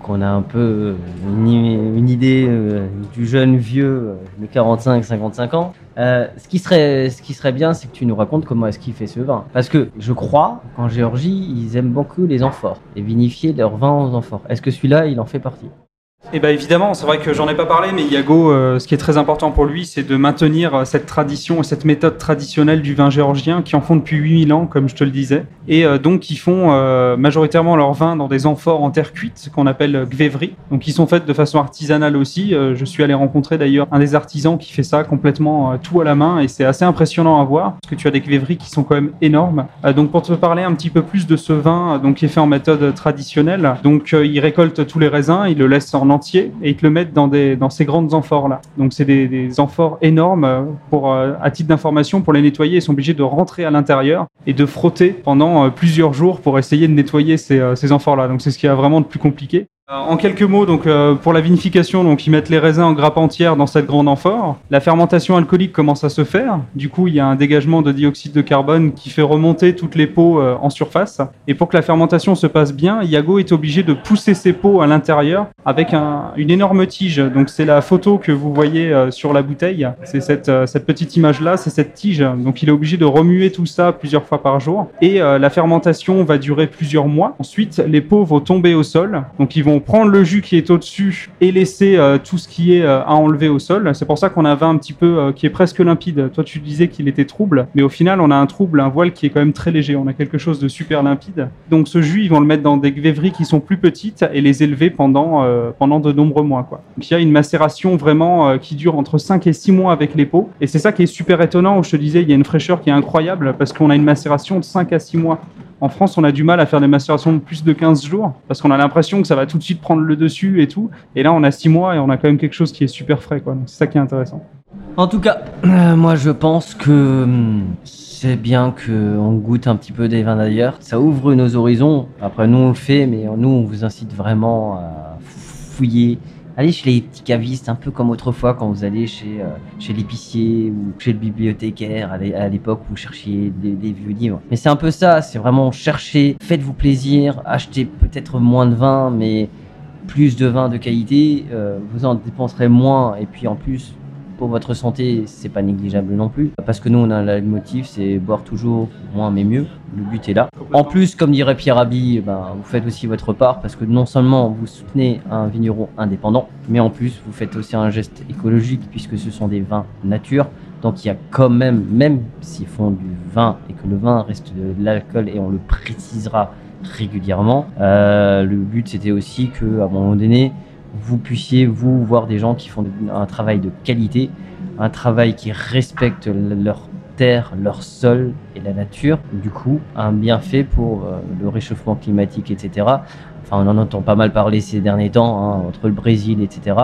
qu'on a un peu une, idée euh, du jeune vieux euh, de 45-55 ans, euh, ce, qui serait, ce qui serait bien, c'est que tu nous racontes comment est-ce qu'il fait ce vin. Parce que je crois qu'en Géorgie, ils aiment beaucoup les amphores et vinifier leurs vins aux amphores. Est-ce que celui-là, il en fait partie? Eh ben évidemment, c'est vrai que j'en ai pas parlé, mais Iago, euh, ce qui est très important pour lui, c'est de maintenir euh, cette tradition et cette méthode traditionnelle du vin géorgien qui en font depuis 8000 ans, comme je te le disais. Et euh, donc, ils font majoritairement leur vin dans des amphores en terre cuite, qu'on appelle gvevri. Donc, ils sont faites de façon artisanale aussi. Je suis allé rencontrer d'ailleurs un des artisans qui fait ça complètement tout à la main, et c'est assez impressionnant à voir, parce que tu as des gvevri qui sont quand même énormes. Donc, pour te parler un petit peu plus de ce vin, donc qui est fait en méthode traditionnelle, donc ils récoltent tous les raisins, ils le laissent en entier et ils te le mettent dans, ces grandes amphores là. Donc c'est des, amphores énormes. euh, Pour, euh, à titre d'information, pour les nettoyer, ils sont obligés de rentrer à l'intérieur et de frotter pendant euh, plusieurs jours pour essayer de nettoyer ces, ces amphores là. Donc c'est ce qui est vraiment le plus compliqué. Euh, En quelques mots, donc euh, pour la vinification, donc ils mettent les raisins en grappe entière dans cette grande amphore. La fermentation alcoolique commence à se faire. Du coup, il y a un dégagement de dioxyde de carbone qui fait remonter toutes les peaux euh, en surface. Et pour que la fermentation se passe bien, Iago est obligé de pousser ses peaux à l'intérieur avec un- une énorme tige. Donc c'est la photo que vous voyez euh, sur la bouteille. C'est cette, euh, cette petite image là, c'est cette tige. Donc il est obligé de remuer tout ça plusieurs fois par jour. Et euh, la fermentation va durer plusieurs mois. Ensuite, les peaux vont tomber au sol. Donc ils vont prendre le jus qui est au-dessus et laisser euh, tout ce qui est euh, à enlever au sol. C'est pour ça qu'on a un vin un petit peu euh, qui est presque limpide. Toi, tu disais qu'il était trouble, mais au final, on a un trouble, un voile qui est quand même très léger. On a quelque chose de super limpide. Donc ce jus, ils vont le mettre dans des gvéveries qui sont plus petites et les élever pendant, de nombreux mois. Donc il y a une macération vraiment qui dure entre 5 et 6 mois avec les peaux. Et c'est ça qui est super étonnant, je te disais, il y a une fraîcheur qui est incroyable parce qu'on a une macération de 5 à 6 mois. En France, on a du mal à faire des macérations de plus de 15 jours parce qu'on a l'impression que ça va tout de suite prendre le dessus et tout. Et là, on a 6 mois et on a quand même quelque chose qui est super frais. Quoi. C'est ça qui est intéressant. En tout cas, euh, moi je pense que hum, c'est bien qu'on goûte un petit peu des vins d'ailleurs. Ça ouvre nos horizons. Après, nous on le fait, mais nous on vous incite vraiment à fouiller. Allez chez les petits cavistes, un peu comme autrefois quand vous allez chez, euh, chez l'épicier ou chez le bibliothécaire à l'é- à l'époque où vous cherchiez des, des vieux livres. Mais c'est un peu ça, c'est vraiment chercher, faites-vous plaisir, achetez peut-être moins de vin, mais plus de vin de qualité, euh, vous en dépenserez moins et puis en plus pour votre santé c'est pas négligeable non plus. Parce que nous on a le motif c'est boire toujours moins mais mieux. Le but est là. En plus comme dirait Pierre Rabhi ben, vous faites aussi votre part parce que non seulement vous soutenez un vigneron indépendant mais en plus vous faites aussi un geste écologique puisque ce sont des vins nature. Donc il y a quand même même s'ils font du vin et que le vin reste de l'alcool et on le précisera régulièrement. Euh, le but c'était aussi que à un moment donné vous puissiez vous voir des gens qui font un travail de qualité, un travail qui respecte leur terre, leur sol et la nature. Du coup, un bienfait pour euh, le réchauffement climatique, etc. Enfin, on en entend pas mal parler ces derniers temps, hein, entre le Brésil, etc.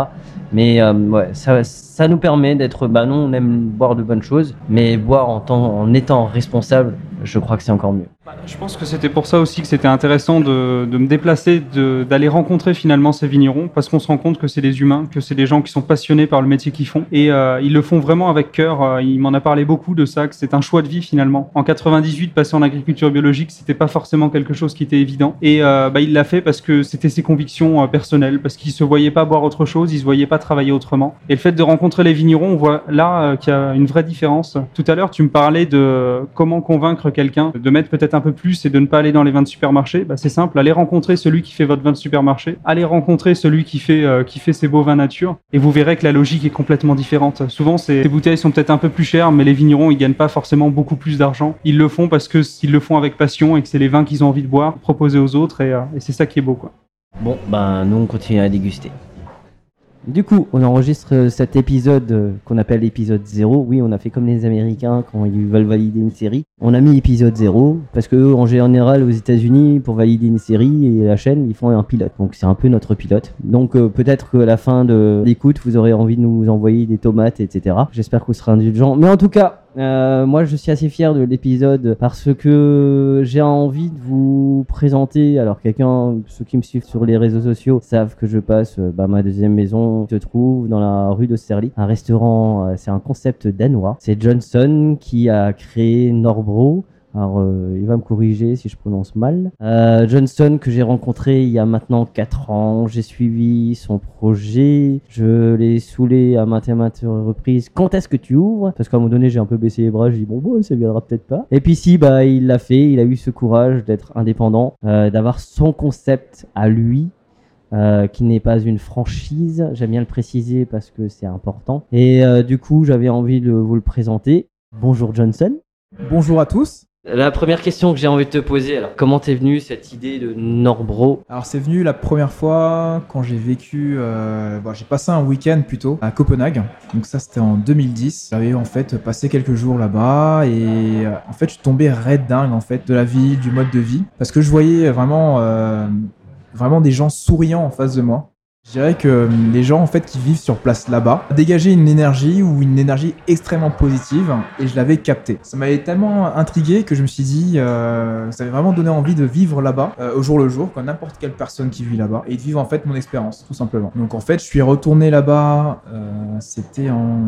Mais euh, ouais, ça, ça nous permet d'être, bah non, on aime boire de bonnes choses, mais boire en, temps, en étant responsable, je crois que c'est encore mieux. Je pense que c'était pour ça aussi que c'était intéressant de, de me déplacer, d'aller rencontrer finalement ces vignerons, parce qu'on se rend compte que c'est des humains, que c'est des gens qui sont passionnés par le métier qu'ils font, et euh, ils le font vraiment avec cœur. Euh, il m'en a parlé beaucoup de ça, que c'est un choix de vie finalement. En 98, passer en agriculture biologique, c'était pas forcément quelque chose qui était évident, et euh, bah, il l'a fait parce que c'était ses convictions euh, personnelles, parce qu'il se voyait pas boire autre chose, il se voyait pas travailler autrement. Et le fait de rencontrer les vignerons, on voit là euh, qu'il y a une vraie différence. Tout à l'heure, tu me parlais de comment convaincre quelqu'un de mettre peut-être un peu plus et de ne pas aller dans les vins de supermarché. Bah, c'est simple, allez rencontrer celui qui fait votre vin de supermarché, allez rencontrer celui qui fait euh, qui fait ses beaux vins nature, et vous verrez que la logique est complètement différente. Souvent, ces, bouteilles sont peut-être un peu plus chères, mais les vignerons ils gagnent pas forcément beaucoup plus d'argent. Ils le font parce que ils le font avec passion et que c'est les vins qu'ils ont envie de boire, proposer aux autres, et, euh, et c'est ça qui est beau, quoi. Bon, ben nous on continue à déguster. Du coup, on enregistre euh, cet épisode euh, qu'on appelle l'épisode 0. Oui, on a fait comme les Américains quand ils veulent valider une série. On a mis épisode 0 parce que en général aux États-Unis, pour valider une série et la chaîne, ils font un pilote. Donc c'est un peu notre pilote. Donc euh, peut-être qu'à la fin de l'écoute, vous aurez envie de nous envoyer des tomates, etc. J'espère que vous serez indulgents. Mais en tout cas, euh, moi, je suis assez fier de l'épisode parce que j'ai envie de vous présenter. Alors, quelqu'un, ceux qui me suivent sur les réseaux sociaux savent que je passe. euh, bah, ma deuxième maison se trouve dans la rue d'Austerlitz, un restaurant. euh, c'est un concept danois. C'est Johnson qui a créé Norbro. Alors, euh, il va me corriger si je prononce mal. Euh, Johnson, que j'ai rencontré il y a maintenant 4 ans, j'ai suivi son projet, je l'ai saoulé à maintes et maintes reprises. Quand est-ce que tu ouvres? Parce qu'à un moment donné, j'ai un peu baissé les bras, je dis bon, bon, ça viendra peut-être pas. Et puis si, bah, il l'a fait, il a eu ce courage d'être indépendant, euh, d'avoir son concept à lui. euh, qui n'est pas une franchise, j'aime bien le préciser parce que c'est important. Et du coup, j'avais envie de vous le présenter. Bonjour Johnson. Bonjour à tous. La première question que j'ai envie de te poser, alors comment t'es venue cette idée de Norbro? Alors c'est venu la première fois quand j'ai vécu, euh, bon, j'ai passé un week-end plutôt à Copenhague. Donc ça c'était en 2010. J'avais en fait passé quelques jours là-bas et euh, en fait je suis tombé raide dingue en fait de la ville, du mode de vie, parce que je voyais vraiment, euh, vraiment des gens souriants en face de moi. Je dirais que euh, les gens en fait qui vivent sur place là-bas dégageaient une énergie ou une énergie extrêmement positive et je l'avais capté. Ça m'avait tellement intrigué que je me suis dit euh, ça m'avait vraiment donné envie de vivre là-bas euh, au jour le jour comme n'importe quelle personne qui vit là-bas et de vivre en fait mon expérience tout simplement. Donc en fait je suis retourné là-bas euh, c'était en,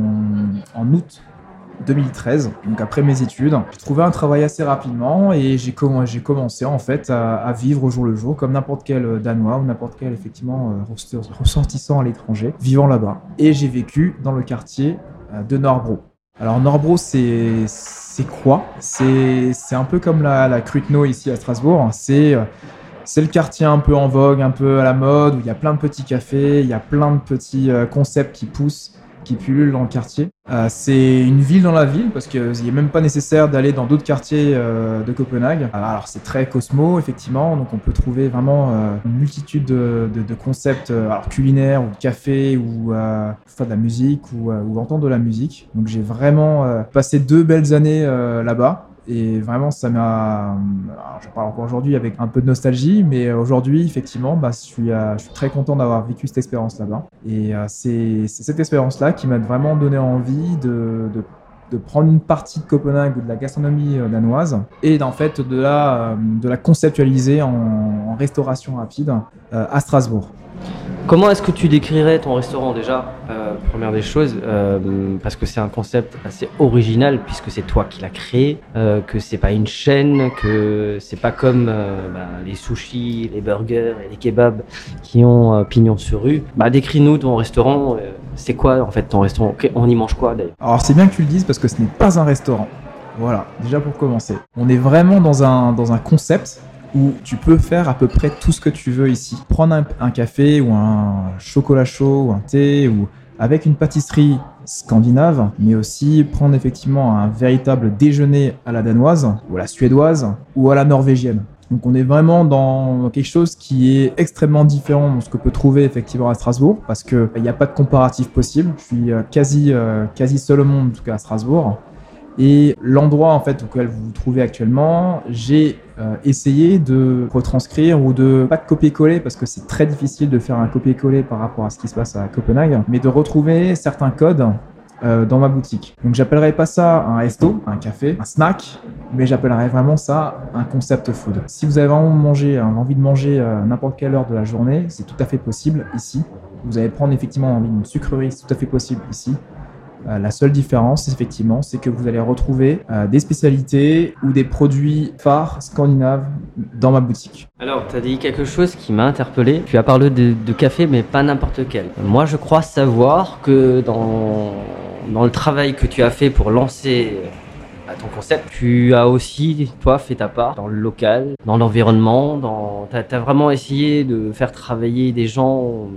en août 2013, donc après mes études. J'ai trouvé un travail assez rapidement et j'ai comm- j'ai commencé en fait à, vivre au jour le jour comme n'importe quel euh, Danois ou n'importe quel effectivement euh, ressort- ressortissant à l'étranger vivant là-bas. Et j'ai vécu dans le quartier euh, de Norbro. Alors Norbro c'est quoi? C'est un peu comme la, la Krutno ici à Strasbourg. C'est c'est le quartier un peu en vogue, un peu à la mode, où il y a plein de petits cafés, il y a plein de petits concepts qui poussent qui pullulent dans le quartier. Euh, c'est une ville dans la ville parce qu'il n'est même pas nécessaire d'aller dans d'autres quartiers euh, de Copenhague. Euh, alors c'est très cosmo effectivement, donc on peut trouver vraiment une multitude de, concepts culinaires ou de café ou de la musique ou, entendre de la musique. Donc j'ai vraiment passé deux belles années là-bas. Et vraiment, ça m'a. Je parle encore aujourd'hui avec un peu de nostalgie, mais aujourd'hui, effectivement, bah, je, suis, euh, je suis très content d'avoir vécu cette expérience là-bas. Et euh, c'est cette expérience-là qui m'a vraiment donné envie de, prendre une partie de Copenhague ou de la gastronomie euh, danoise et d'en fait de la, conceptualiser en, en restauration rapide à Strasbourg. Comment est-ce que tu décrirais ton restaurant déjà? Euh, Première des choses, euh, parce que c'est un concept assez original puisque c'est toi qui l'as créé, euh, que c'est pas une chaîne, que c'est pas comme euh, bah, les sushis, les burgers et les kebabs qui ont euh, pignon sur rue. Bah, décris-nous ton restaurant. euh, c'est quoi en fait ton restaurant? Ok, On y mange quoi d'ailleurs? Alors c'est bien que tu le dises parce que ce n'est pas un restaurant. Voilà, déjà pour commencer. On est vraiment dans un, dans un concept où tu peux faire à peu près tout ce que tu veux ici. Prendre un, café ou un chocolat chaud ou un thé ou avec une pâtisserie scandinave, mais aussi prendre effectivement un véritable déjeuner à la danoise ou à la suédoise ou à la norvégienne. Donc on est vraiment dans quelque chose qui est extrêmement différent de ce que peut trouver effectivement à Strasbourg, parce qu'il n'y a pas de comparatif possible. Je suis euh, quasi, euh, quasi seul au monde, en tout cas à Strasbourg. Et l'endroit en fait auquel vous vous trouvez actuellement, j'ai euh, essayé de retranscrire ou de pas de copier-coller parce que c'est très difficile de faire un copier-coller par rapport à ce qui se passe à Copenhague, mais de retrouver certains codes euh, dans ma boutique. Donc j'appellerais pas ça un resto, un café, un snack, mais j'appellerais vraiment ça un concept food. Si vous avez vraiment euh, envie de manger à n'importe quelle heure de la journée, c'est tout à fait possible ici. Vous allez prendre effectivement envie d'une sucrerie, c'est tout à fait possible ici. Euh, la seule différence, effectivement, c'est que vous allez retrouver euh, des spécialités ou des produits phares scandinaves dans ma boutique. Alors, tu as dit quelque chose qui m'a interpellé. Tu as parlé de, café, mais pas n'importe quel. Moi, je crois savoir que dans, dans le travail que tu as fait pour lancer ton concept, tu as aussi, toi, fait ta part dans le local, dans l'environnement, dans... tu as, vraiment essayé de faire travailler des gens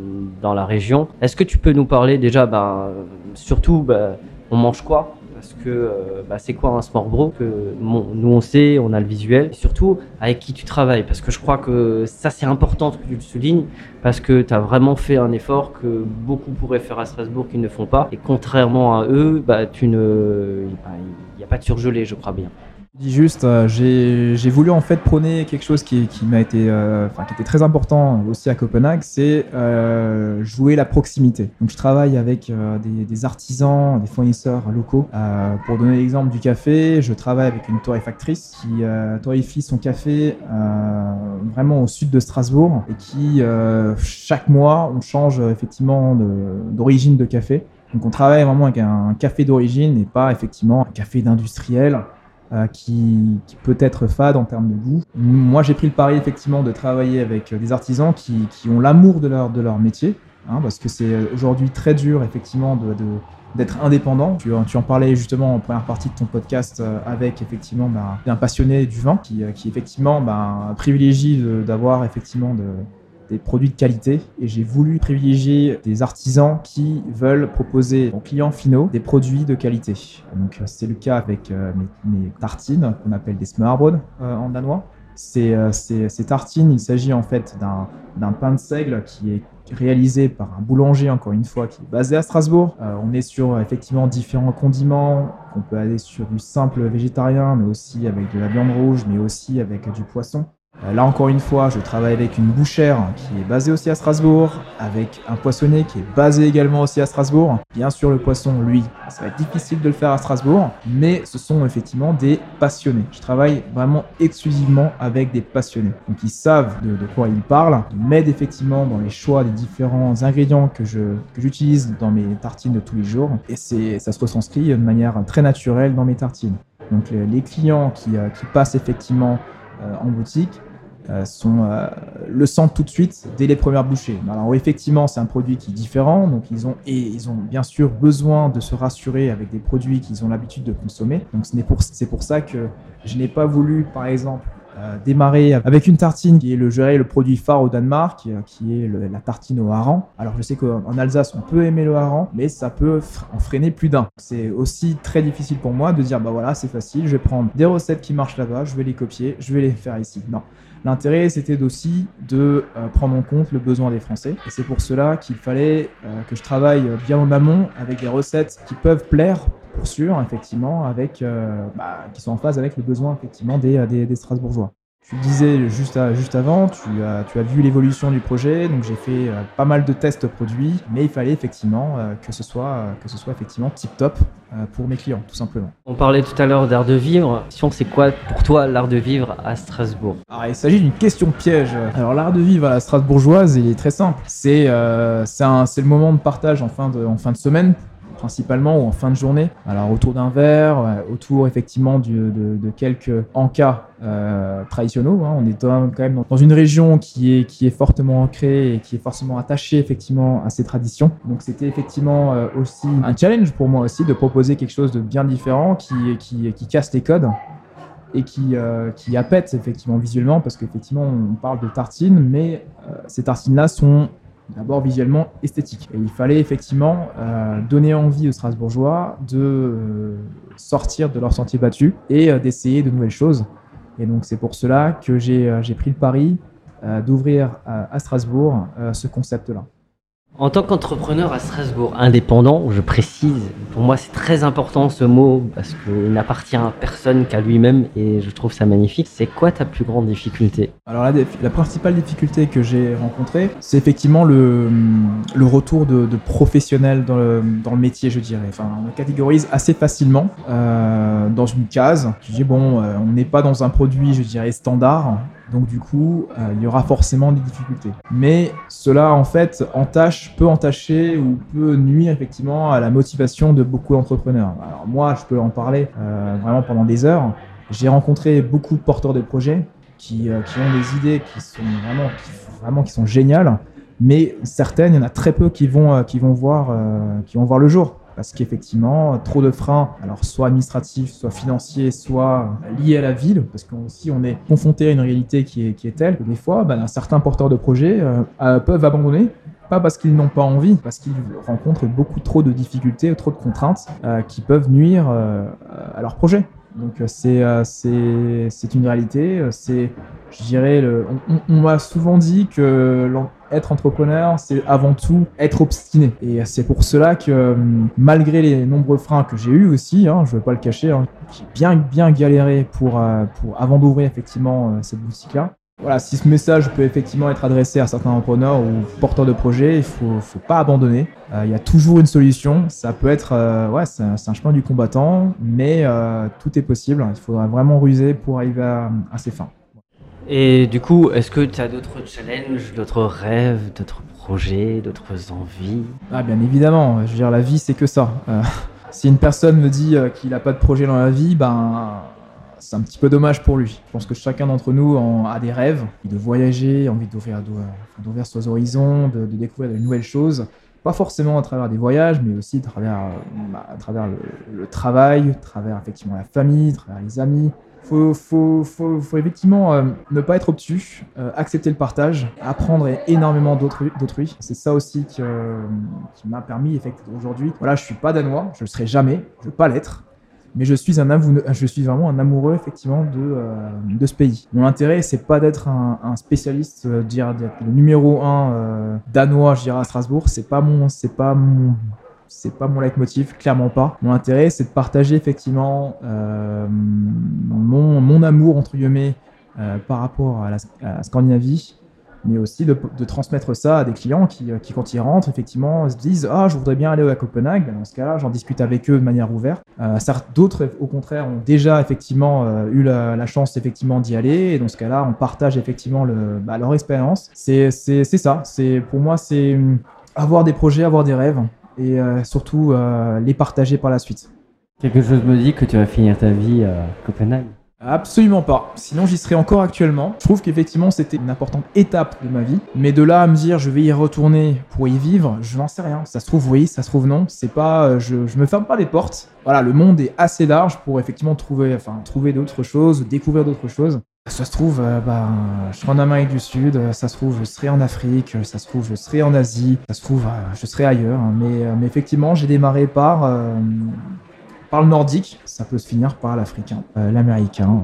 dans la région. Est-ce que tu peux nous parler déjà, ben, surtout, ben, on mange quoi? Que euh, bah, c'est quoi un sport bro que nous on sait, on a le visuel, surtout avec qui tu travailles, parce que je crois que ça c'est important que tu le soulignes, parce que tu as vraiment fait un effort que beaucoup pourraient faire à Strasbourg qui ne font pas, et contrairement à eux, bah, tu ne, il n'y a pas de surgelé, je crois bien. Je dis juste, euh, j'ai voulu en fait prôner quelque chose qui, m'a été, euh, qui était très important aussi à Copenhague, c'est euh, jouer la proximité. Donc je travaille avec des, artisans, des fournisseurs locaux. Pour donner l'exemple du café, je travaille avec une torréfactrice qui torréfie son café vraiment au sud de Strasbourg et qui chaque mois on change effectivement de- d'origine de, café. Donc on travaille vraiment avec un café d'origine et pas effectivement un café d'industriel euh, qui, qui peut être fade en termes de goût. Moi, j'ai pris le pari effectivement de travailler avec euh, des artisans qui, qui ont l'amour de leur, de leur métier, hein, parce que c'est aujourd'hui très dur effectivement de, de- d'être indépendant. Tu, tu en parlais justement en première partie de ton podcast euh, avec effectivement bah, un passionné du vin qui, euh, qui effectivement bah, privilégie d'avoir effectivement de, des produits de qualité et j'ai voulu privilégier des artisans qui veulent proposer aux clients finaux des produits de qualité. Donc euh, c'est le cas avec euh, mes, tartines qu'on appelle des smørbrød euh, en danois. Ces, ces- tartines, il s'agit en fait d'un pain de seigle qui est réalisé par un boulanger, encore une fois, qui est basé à Strasbourg. On est sur effectivement différents condiments. On peut aller sur du simple végétarien, mais aussi avec de la viande rouge, mais aussi avec du poisson. Euh, Là encore une fois, je travaille avec une bouchère qui est basée aussi à Strasbourg, avec un poissonnier qui est basé également aussi à Strasbourg. Bien sûr, le poisson, lui, ça va être difficile de le faire à Strasbourg, mais ce sont effectivement des passionnés. Je travaille vraiment exclusivement avec des passionnés. Donc ils savent de, quoi ils parlent, ils m'aident effectivement dans les choix des différents ingrédients que je que j'utilise dans mes tartines de tous les jours, et ça se retranscrit de manière très naturelle dans mes tartines. Donc les, les clients qui, euh, qui passent effectivement euh, en boutique sont, euh, le sentent tout de suite dès les premières bouchées. Alors effectivement, c'est un produit qui est différent, donc ils ont ils ont bien sûr besoin de se rassurer avec des produits qu'ils ont l'habitude de consommer. Donc ce n'est pour c'est pour ça que je n'ai pas voulu, par exemple, euh, démarrer avec une tartine qui est le, je le produit phare au Danemark, qui, est la tartine au hareng. Alors je sais qu'en en Alsace on peut aimer le hareng, mais ça peut en freiner plus d'un. C'est aussi très difficile pour moi de dire bah voilà c'est facile, je vais prendre des recettes qui marchent là-bas, je vais les copier, je vais les faire ici. Non. L'intérêt, c'était aussi de euh, prendre en compte le besoin des Français. Et c'est pour cela qu'il fallait euh, que je travaille bien en amont avec des recettes qui peuvent plaire, pour sûr, effectivement, avec, euh, bah, qui sont en phase avec le besoin, effectivement, des, Strasbourgeois. Tu disais juste, à- juste avant, tu as, tu as vu l'évolution du projet, donc j'ai fait euh, pas mal de tests produits, mais il fallait effectivement euh, que ce soit, euh, que ce soit effectivement tip top pour mes clients, tout simplement. On parlait tout à l'heure d'art de vivre. Question, c'est quoi pour toi l'art de vivre à Strasbourg? Alors, il s'agit d'une question piège. Alors, l'art de vivre à la strasbourgeoise, il est très simple. C'est c'est le moment de partage en fin de, en fin de semaine, principalement, ou en fin de journée. Alors, autour d'un verre, ouais, autour effectivement de, quelques encas euh, traditionnels. hein. On est dans- quand même dans- une région qui est, qui est fortement ancrée et qui est forcément attachée effectivement à ses traditions. Donc, c'était effectivement euh, aussi un challenge pour moi aussi de proposer quelque chose de bien différent qui, qui, casse les codes et qui, euh, qui appète effectivement visuellement parce qu'effectivement on parle de tartines mais euh, ces tartines là sont d'abord visuellement esthétiques et il fallait effectivement euh, donner envie aux Strasbourgeois de euh, sortir de leur sentier battu et euh, d'essayer de nouvelles choses et donc c'est pour cela que j'ai pris le pari d'ouvrir à Strasbourg ce concept là. En tant qu'entrepreneur à Strasbourg, indépendant, je précise, pour moi c'est très important ce mot parce qu'il n'appartient à personne qu'à lui-même et je trouve ça magnifique. C'est quoi ta plus grande difficulté? Alors la, principale difficulté que j'ai rencontrée, c'est effectivement le, retour de, de professionnels dans le, métier, je dirais. Enfin, on le catégorise assez facilement euh, dans une case. Je dis bon, euh, on n'est pas dans un produit, je dirais standard. Donc du coup, euh, il y aura forcément des difficultés. Mais cela, en fait, entache, peut entacher ou peut nuire effectivement à la motivation de beaucoup d'entrepreneurs. Alors moi, je peux en parler euh, vraiment pendant des heures. J'ai rencontré beaucoup de porteurs de projets qui, euh, qui ont des idées qui sont vraiment, vraiment qui sont géniales, mais certaines, il y en a très peu qui vont, qui vont, voir, qui vont voir le jour. Parce qu'effectivement, trop de freins, alors soit administratifs, soit financiers, soit liés à la ville, parce qu'aussi on est confronté à une réalité qui est, telle que des fois, ben, certains porteurs de projets euh, euh, peuvent abandonner pas parce qu'ils n'ont pas envie, parce qu'ils rencontrent beaucoup trop de difficultés, trop de contraintes euh, qui peuvent nuire à leur projet. Donc euh, c'est euh, c'est une réalité. euh, C'est, je dirais, le, on, on- m'a souvent dit que être entrepreneur, c'est avant tout être obstiné. Et c'est pour cela que malgré les nombreux freins que j'ai eu aussi, hein, je ne vais pas le cacher, hein, j'ai bien bien galéré pour pour avant d'ouvrir effectivement cette boutique là. Voilà, si ce message peut effectivement être adressé à certains entrepreneurs ou porteurs de projets, il faut, faut pas abandonner. Euh, Il y a toujours une solution. Ça peut être, euh, ouais, c'est un, chemin du combattant, mais euh, tout est possible. Il faudra vraiment ruser pour arriver à, à ses fins. Et du coup, est-ce que tu as d'autres challenges, d'autres rêves, d'autres projets, d'autres envies? Ah, bien évidemment. Je veux dire, la vie, c'est que ça. Si une personne me dit qu'il n'a pas de projet dans la vie, ben, c'est un petit peu dommage pour lui. Je pense que chacun d'entre nous a des rêves, de voyager, envie d'ouvrir, d'ouvrir- ses horizons, de, découvrir de nouvelles choses. Pas forcément à travers des voyages, mais aussi à travers, euh, le, travail, à travers effectivement la famille, à travers les amis. Faut, faut, effectivement euh, ne pas être obtus, euh, accepter le partage, apprendre énormément d'autrui. C'est ça aussi euh, qui m'a permis effectivement aujourd'hui. Voilà, je suis pas danois, je le serai jamais, je veux pas l'être mais je suis un je suis vraiment un amoureux effectivement de, euh, de ce pays. Mon intérêt c'est pas d'être un, spécialiste, euh, d'être le numéro un euh, danois, je dirais à Strasbourg, c'est pas mon c'est pas mon c'est pas mon leitmotiv, clairement pas. Mon intérêt, c'est de partager effectivement mon, mon amour entre guillemets par rapport à la Scandinavie, mais aussi de, transmettre ça à des clients qui, euh, qui, quand ils rentrent, effectivement, se disent Ah, je voudrais bien aller à Copenhague. Dans ce cas-là, j'en discute avec eux de manière ouverte. Euh, d'autres, au contraire, ont déjà effectivement euh, eu la, chance effectivement d'y aller. Et dans ce cas-là, on partage effectivement le, bah, leur expérience. C'est ça. Pour moi, c'est hum, avoir des projets, avoir des rêves et euh, surtout les partager par la suite. Quelque chose me dit que tu vas finir ta vie à Copenhague. Absolument pas. Sinon, j'y serais encore actuellement. Je trouve qu'effectivement, c'était une importante étape de ma vie. Mais de là à me dire, je vais y retourner pour y vivre, je n'en sais rien. Ça se trouve oui, ça se trouve non. C'est pas, euh, je, je me ferme pas les portes. Voilà, le monde est assez large pour effectivement trouver, enfin, trouver d'autres choses, découvrir d'autres choses. Ça se trouve, euh, bah, je serai en Amérique du Sud, ça se trouve, je serai en Afrique, ça se trouve, je serai en Asie, ça se trouve, euh, je serai ailleurs. Mais, mais effectivement, j'ai démarré par, par le nordique, ça peut se finir par l'africain, euh, l'américain.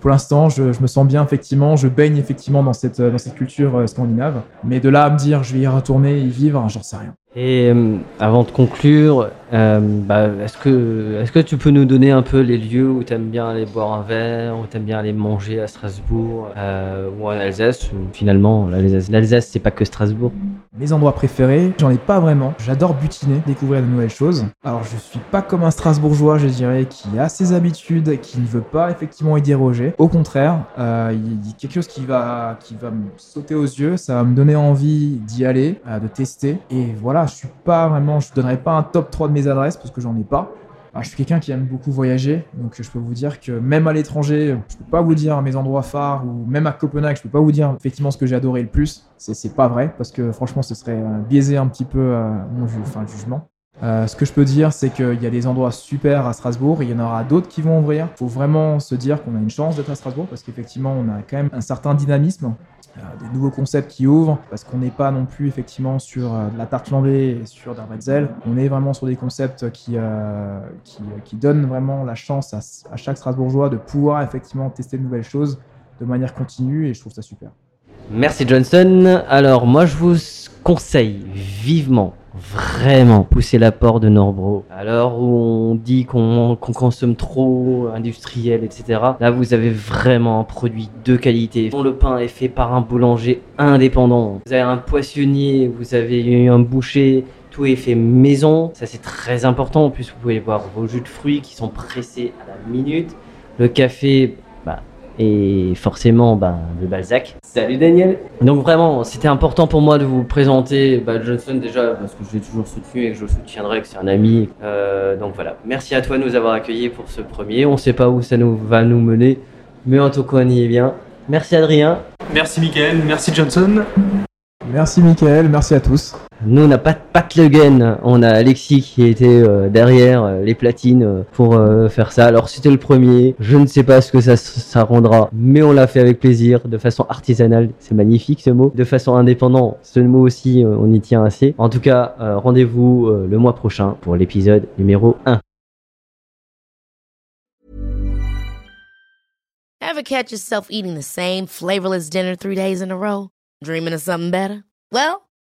Pour l'instant, je, me sens bien, effectivement, je baigne effectivement dans cette, dans cette culture euh, scandinave. Mais de là à me dire, je vais y retourner, y vivre, j'en sais rien. Et euh, avant de conclure, euh, bah, est-ce que, est que tu peux nous donner un peu les lieux où tu aimes bien aller boire un verre, où tu aimes bien aller manger à Strasbourg euh, ou en Alsace Finalement, l'Alsace, c'est pas que Strasbourg. Mes endroits préférés, j'en ai pas vraiment. J'adore butiner, découvrir de nouvelles choses. Alors je suis pas comme un Strasbourgeois, je dirais, qui a ses habitudes, qui ne veut pas effectivement y déroger. Au contraire, il y a quelque chose qui va, qui va me sauter aux yeux, ça va me donner envie d'y aller, de tester. Et voilà, je suis pas vraiment, je donnerai pas un top 3 de mes adresses parce que j'en ai pas. Alors, je suis quelqu'un qui aime beaucoup voyager, donc je peux vous dire que même à l'étranger, je peux pas vous dire mes endroits phares, ou même à Copenhague, je peux pas vous dire effectivement ce que j'ai adoré le plus. C'est pas vrai, parce que franchement, ce serait euh, biaiser un petit peu euh, mon jugement. Euh, ce que je peux dire, c'est qu'il y a des endroits super à Strasbourg, il y en aura d'autres qui vont ouvrir. Il faut vraiment se dire qu'on a une chance d'être à Strasbourg, parce qu'effectivement, on a quand même un certain dynamisme, euh, des nouveaux concepts qui ouvrent, parce qu'on n'est pas non plus effectivement sur euh, de la tarte flambée et sur d'un bretzel. On est vraiment sur des concepts qui, qui, qui donnent vraiment la chance à, à chaque Strasbourgeois de pouvoir effectivement tester de nouvelles choses de manière continue, et je trouve ça super. Merci Johnson. Alors moi je vous conseille vivement, vraiment, pousser l'apport de Norbro. Alors où on dit qu'on consomme trop industriel, etc. Là vous avez vraiment un produit de qualité. Le pain est fait par un boulanger indépendant. Vous avez un poissonnier, vous avez un boucher. Tout est fait maison, ça c'est très important. En plus, vous pouvez voir vos jus de fruits qui sont pressés à la minute. Le café, et forcément bah, le Balzac. Salut Daniel Donc vraiment, c'était important pour moi de vous présenter Johnson déjà parce que je l'ai toujours soutenu et que je le soutiendrai, que c'est un ami. Euh, donc voilà, merci à toi de nous avoir accueillis pour ce premier. On sait pas où ça nous va nous mener, mais en tout cas on y est bien. Merci Adrien. Merci Mickaël, merci Johnson. Merci Mickaël, merci à tous. Nous, on n'a pas de Pat Le Guen. On a Alexis qui était euh, derrière euh, les platines euh, pour faire ça. Alors, c'était le premier. Je ne sais pas ce que ça, ça rendra, mais on l'a fait avec plaisir, de façon artisanale. C'est magnifique ce mot. De façon indépendante, ce mot aussi, on y tient assez. En tout cas, rendez-vous le mois prochain pour l'épisode numéro 1. Ever catch yourself eating the same flavorless dinner three days in a row? Dreaming of something better? Well,